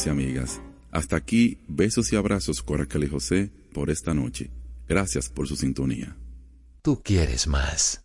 amigos y amigas. Hasta aquí, besos y abrazos, Coracal y José, por esta noche. Gracias por su sintonía. Tú quieres más.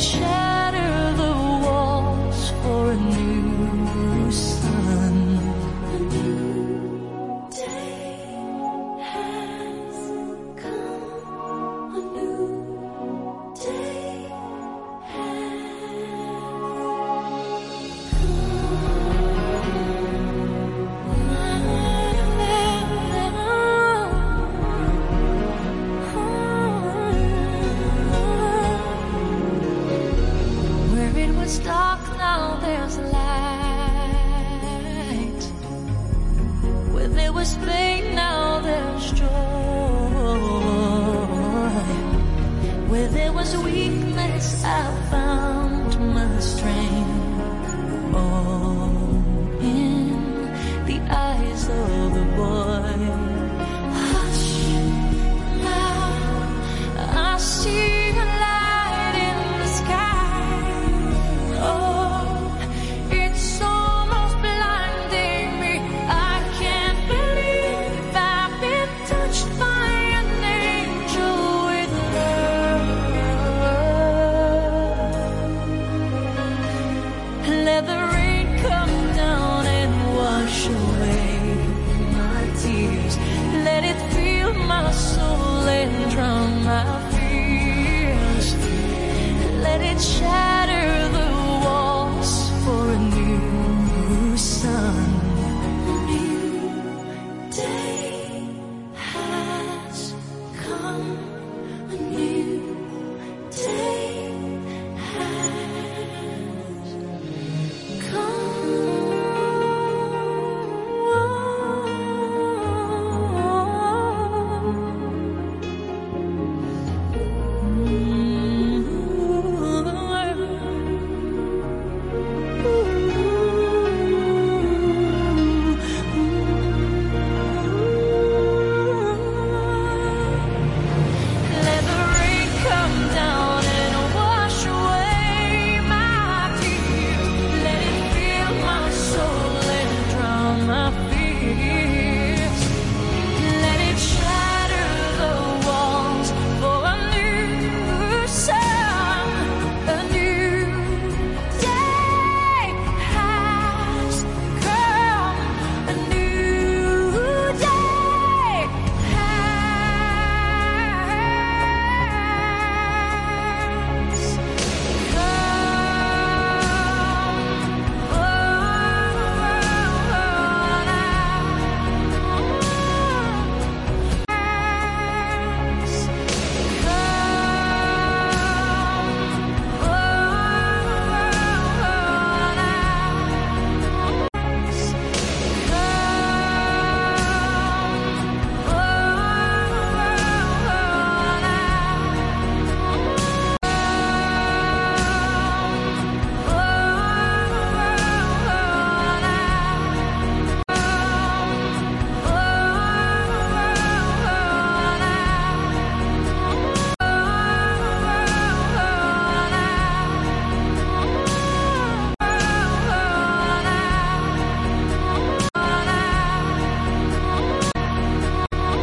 share.